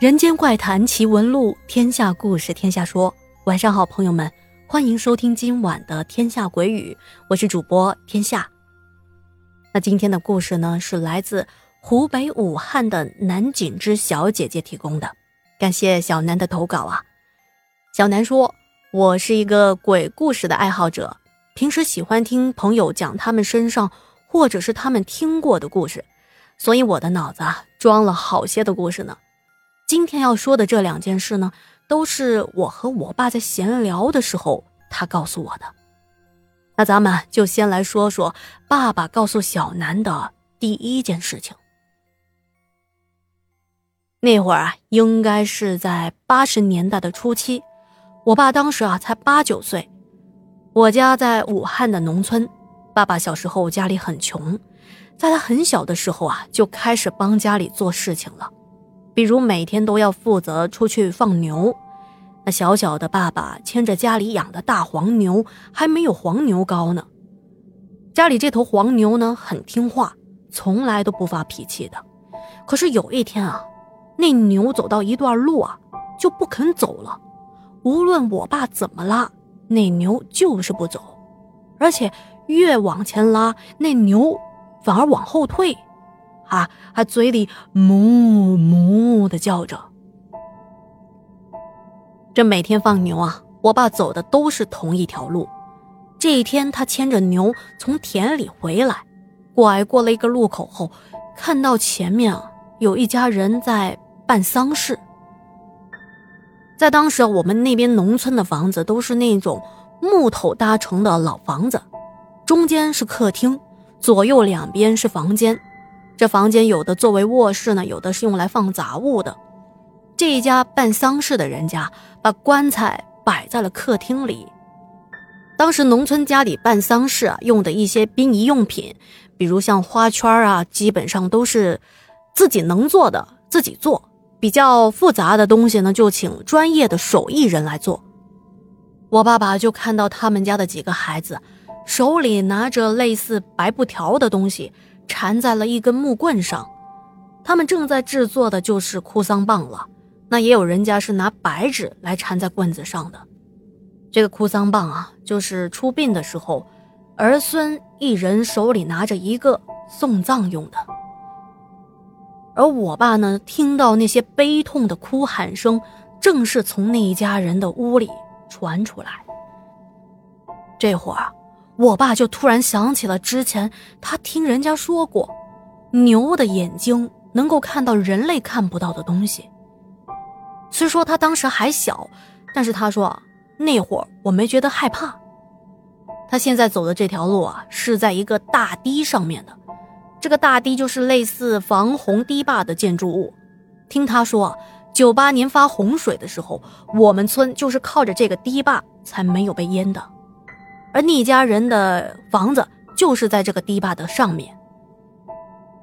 人间怪谈奇闻录，天下故事天下说。晚上好，朋友们，欢迎收听今晚的《天下鬼语》，我是主播天下。那今天的故事呢，是来自湖北武汉的南锦之小姐姐提供的，感谢小南的投稿啊。小南说：“我是一个鬼故事的爱好者，平时喜欢听朋友讲他们身上或者是他们听过的故事。”所以我的脑子啊装了好些的故事呢。今天要说的这两件事呢，都是我和我爸在闲聊的时候他告诉我的。那咱们就先来说说爸爸告诉小南的第一件事情。那会儿啊，应该是在八十年代的初期，我爸当时啊才八九岁。我家在武汉的农村，爸爸小时候家里很穷。在他很小的时候啊，就开始帮家里做事情了，比如每天都要负责出去放牛。那小小的爸爸牵着家里养的大黄牛，还没有黄牛高呢。家里这头黄牛呢，很听话，从来都不发脾气的。可是有一天啊，那牛走到一段路啊，就不肯走了。无论我爸怎么拉，那牛就是不走，而且越往前拉，那牛。反而往后退，啊，还嘴里哞哞的叫着。这每天放牛啊，我爸走的都是同一条路。这一天，他牵着牛从田里回来，拐过了一个路口后，看到前面啊有一家人在办丧事。在当时，我们那边农村的房子都是那种木头搭成的老房子，中间是客厅。左右两边是房间，这房间有的作为卧室呢，有的是用来放杂物的。这一家办丧事的人家把棺材摆在了客厅里。当时农村家里办丧事啊，用的一些殡仪用品，比如像花圈啊，基本上都是自己能做的自己做，比较复杂的东西呢，就请专业的手艺人来做。我爸爸就看到他们家的几个孩子。手里拿着类似白布条的东西，缠在了一根木棍上。他们正在制作的就是哭丧棒了。那也有人家是拿白纸来缠在棍子上的。这个哭丧棒啊，就是出殡的时候，儿孙一人手里拿着一个送葬用的。而我爸呢，听到那些悲痛的哭喊声，正是从那一家人的屋里传出来。这会儿。我爸就突然想起了之前他听人家说过，牛的眼睛能够看到人类看不到的东西。虽说他当时还小，但是他说那会儿我没觉得害怕。他现在走的这条路啊，是在一个大堤上面的，这个大堤就是类似防洪堤坝的建筑物。听他说，九八年发洪水的时候，我们村就是靠着这个堤坝才没有被淹的。而那家人的房子就是在这个堤坝的上面。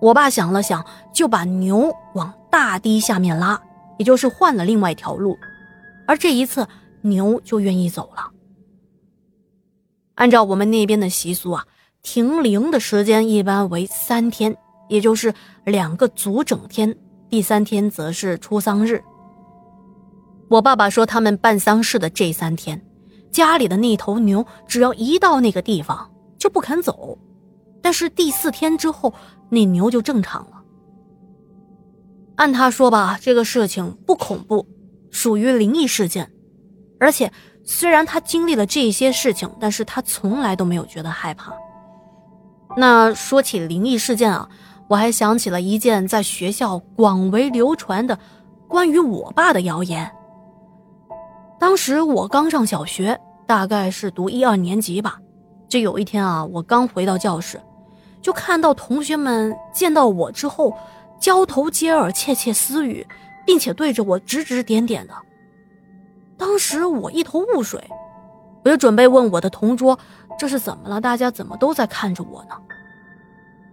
我爸想了想，就把牛往大堤下面拉，也就是换了另外一条路。而这一次，牛就愿意走了。按照我们那边的习俗啊，停灵的时间一般为三天，也就是两个足整天，第三天则是出丧日。我爸爸说，他们办丧事的这三天。家里的那头牛，只要一到那个地方就不肯走，但是第四天之后，那牛就正常了。按他说吧，这个事情不恐怖，属于灵异事件，而且虽然他经历了这些事情，但是他从来都没有觉得害怕。那说起灵异事件啊，我还想起了一件在学校广为流传的关于我爸的谣言。当时我刚上小学，大概是读一二年级吧。这有一天啊，我刚回到教室，就看到同学们见到我之后，交头接耳、窃窃私语，并且对着我指指点点的。当时我一头雾水，我就准备问我的同桌：“这是怎么了？大家怎么都在看着我呢？”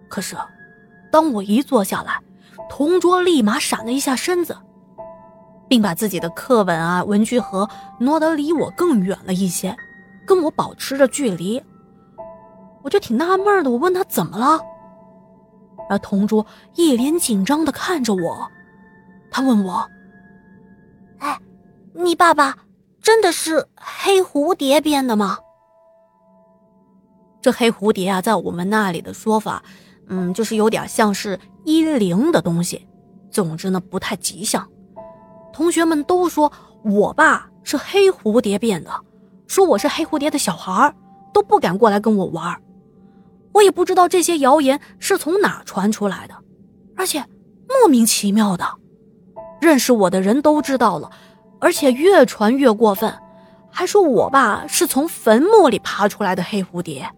可是，当我一坐下来，同桌立马闪了一下身子。并把自己的课本啊、文具盒挪得离我更远了一些，跟我保持着距离。我就挺纳闷的，我问他怎么了，而同桌一脸紧张的看着我，他问我：“哎你爸爸真的是黑蝴蝶变的吗？这黑蝴蝶啊，在我们那里的说法，嗯，就是有点像是阴灵的东西。总之呢，不太吉祥。同学们都说我爸是黑蝴蝶变的，说我是黑蝴蝶的小孩都不敢过来跟我玩我也不知道这些谣言是从哪传出来的，而且莫名其妙的，认识我的人都知道了，而且越传越过分，还说我爸是从坟墓里爬出来的黑蝴蝶。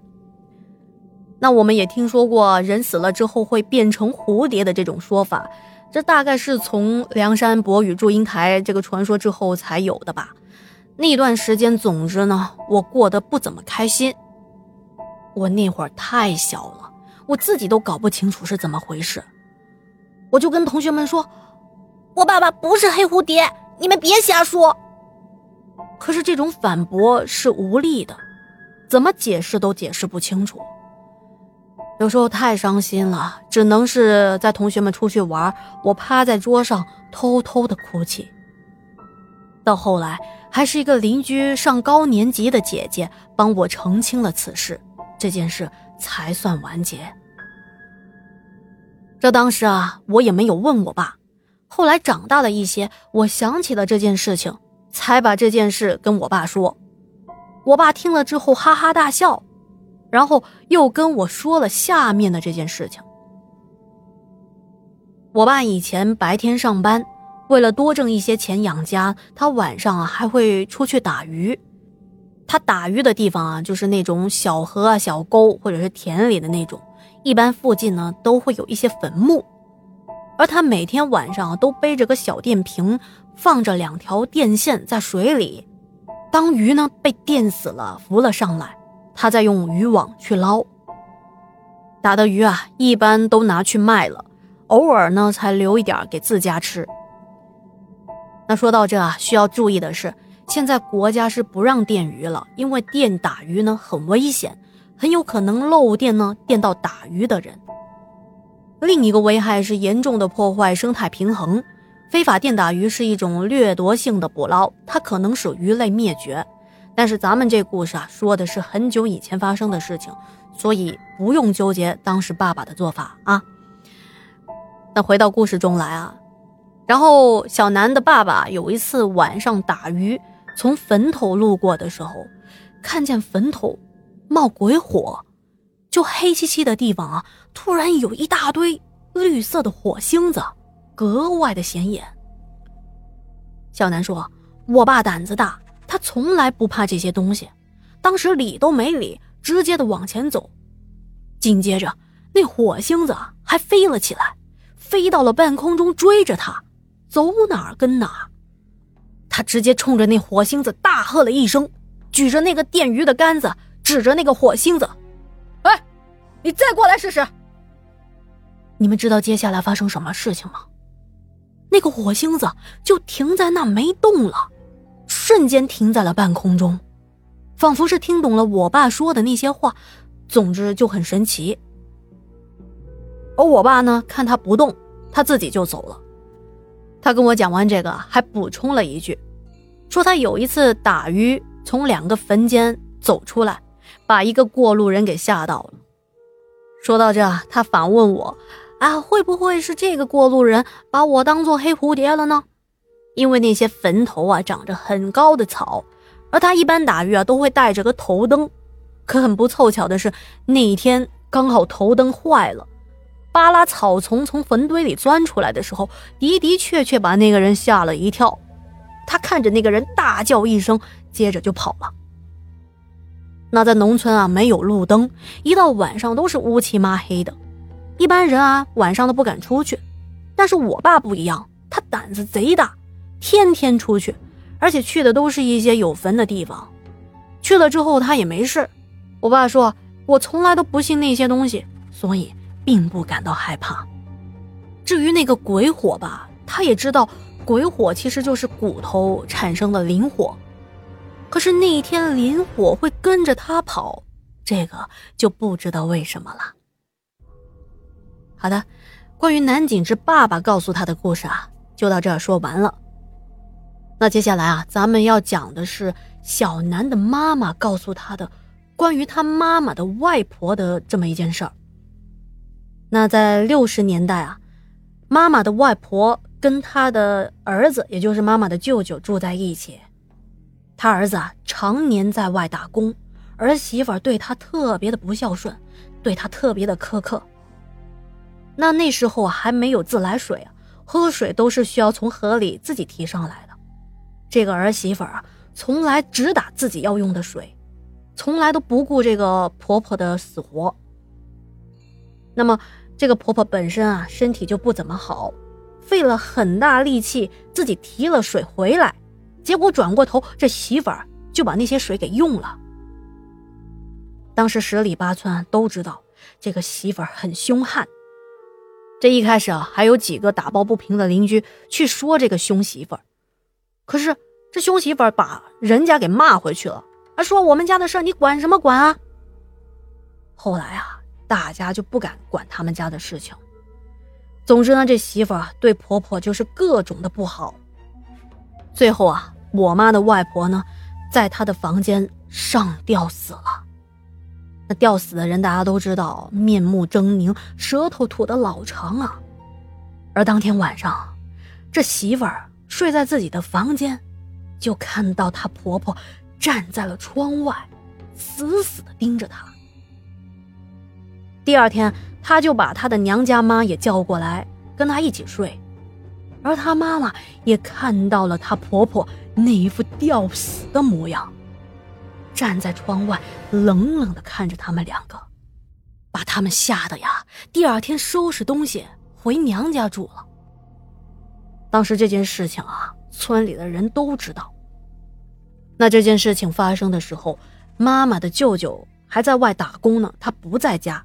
那我们也听说过人死了之后会变成蝴蝶的这种说法，这大概是从梁山伯与祝英台这个传说之后才有的吧？那段时间，总之呢，我过得不怎么开心。我那会儿太小了，我自己都搞不清楚是怎么回事，我就跟同学们说：“我爸爸不是黑蝴蝶，你们别瞎说。”可是这种反驳是无力的，怎么解释都解释不清楚。有时候太伤心了，只能是在同学们出去玩，我趴在桌上偷偷的哭泣。到后来，还是一个邻居上高年级的姐姐帮我澄清了此事，这件事才算完结。这当时啊，我也没有问我爸。后来长大了一些，我想起了这件事情，才把这件事跟我爸说。我爸听了之后哈哈大笑。然后又跟我说了下面的这件事情。我爸以前白天上班，为了多挣一些钱养家，他晚上啊还会出去打鱼。他打鱼的地方啊，就是那种小河啊、小沟，或者是田里的那种。一般附近呢都会有一些坟墓，而他每天晚上都背着个小电瓶，放着两条电线在水里。当鱼呢被电死了，浮了上来。他在用渔网去捞打的鱼啊，一般都拿去卖了，偶尔呢才留一点给自家吃。那说到这啊，需要注意的是，现在国家是不让电鱼了，因为电打鱼呢很危险，很有可能漏电呢电到打鱼的人。另一个危害是严重的破坏生态平衡，非法电打鱼是一种掠夺性的捕捞，它可能使鱼类灭绝。但是咱们这故事啊，说的是很久以前发生的事情，所以不用纠结当时爸爸的做法啊。那回到故事中来啊，然后小南的爸爸有一次晚上打鱼，从坟头路过的时候，看见坟头冒鬼火，就黑漆漆的地方啊，突然有一大堆绿色的火星子，格外的显眼。小南说：“我爸胆子大。”他从来不怕这些东西，当时理都没理，直接的往前走。紧接着，那火星子还飞了起来，飞到了半空中追着他，走哪儿跟哪儿。他直接冲着那火星子大喝了一声，举着那个电鱼的杆子指着那个火星子：“哎，你再过来试试！”你们知道接下来发生什么事情吗？那个火星子就停在那没动了。瞬间停在了半空中，仿佛是听懂了我爸说的那些话。总之就很神奇。而我爸呢，看他不动，他自己就走了。他跟我讲完这个，还补充了一句，说他有一次打鱼，从两个坟间走出来，把一个过路人给吓到了。说到这，他反问我：“啊，会不会是这个过路人把我当做黑蝴蝶了呢？”因为那些坟头啊长着很高的草，而他一般打鱼啊都会带着个头灯，可很不凑巧的是那一天刚好头灯坏了，扒拉草丛从坟堆里钻出来的时候，的的确确把那个人吓了一跳。他看着那个人大叫一声，接着就跑了。那在农村啊没有路灯，一到晚上都是乌漆麻黑的，一般人啊晚上都不敢出去，但是我爸不一样，他胆子贼大。天天出去，而且去的都是一些有坟的地方。去了之后他也没事。我爸说，我从来都不信那些东西，所以并不感到害怕。至于那个鬼火吧，他也知道，鬼火其实就是骨头产生的灵火。可是那一天灵火会跟着他跑，这个就不知道为什么了。好的，关于南景之爸爸告诉他的故事啊，就到这儿说完了。那接下来啊，咱们要讲的是小南的妈妈告诉他的关于他妈妈的外婆的这么一件事儿。那在六十年代啊，妈妈的外婆跟他的儿子，也就是妈妈的舅舅住在一起。他儿子啊，常年在外打工，儿媳妇对他特别的不孝顺，对他特别的苛刻。那那时候啊，还没有自来水啊，喝水都是需要从河里自己提上来的。这个儿媳妇啊，从来只打自己要用的水，从来都不顾这个婆婆的死活。那么，这个婆婆本身啊，身体就不怎么好，费了很大力气自己提了水回来，结果转过头，这媳妇儿就把那些水给用了。当时十里八村都知道这个媳妇儿很凶悍。这一开始啊，还有几个打抱不平的邻居去说这个凶媳妇儿。可是这凶媳妇把人家给骂回去了，还说我们家的事你管什么管啊？后来啊，大家就不敢管他们家的事情。总之呢，这媳妇对婆婆就是各种的不好。最后啊，我妈的外婆呢，在她的房间上吊死了。那吊死的人大家都知道，面目狰狞，舌头吐的老长啊。而当天晚上，这媳妇儿。睡在自己的房间，就看到她婆婆站在了窗外，死死的盯着她。第二天，她就把她的娘家妈也叫过来，跟她一起睡。而她妈妈也看到了她婆婆那一副吊死的模样，站在窗外冷冷的看着他们两个，把他们吓得呀，第二天收拾东西回娘家住了。当时这件事情啊，村里的人都知道。那这件事情发生的时候，妈妈的舅舅还在外打工呢，他不在家。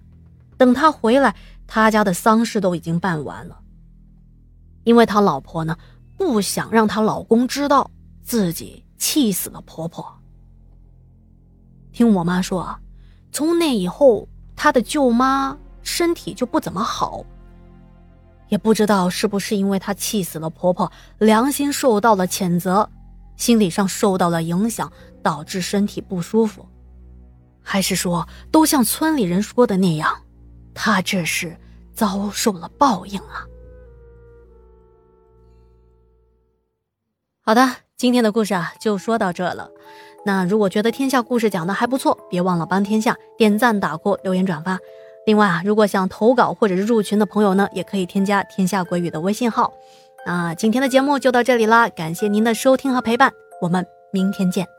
等他回来，他家的丧事都已经办完了。因为他老婆呢，不想让她老公知道自己气死了婆婆。听我妈说啊，从那以后，她的舅妈身体就不怎么好。也不知道是不是因为她气死了婆婆，良心受到了谴责，心理上受到了影响，导致身体不舒服，还是说都像村里人说的那样，她这是遭受了报应啊？好的，今天的故事啊就说到这了。那如果觉得天下故事讲的还不错，别忘了帮天下点赞、打 call、留言、转发。另外啊，如果想投稿或者是入群的朋友呢，也可以添加天下国语的微信号。那今天的节目就到这里啦，感谢您的收听和陪伴，我们明天见。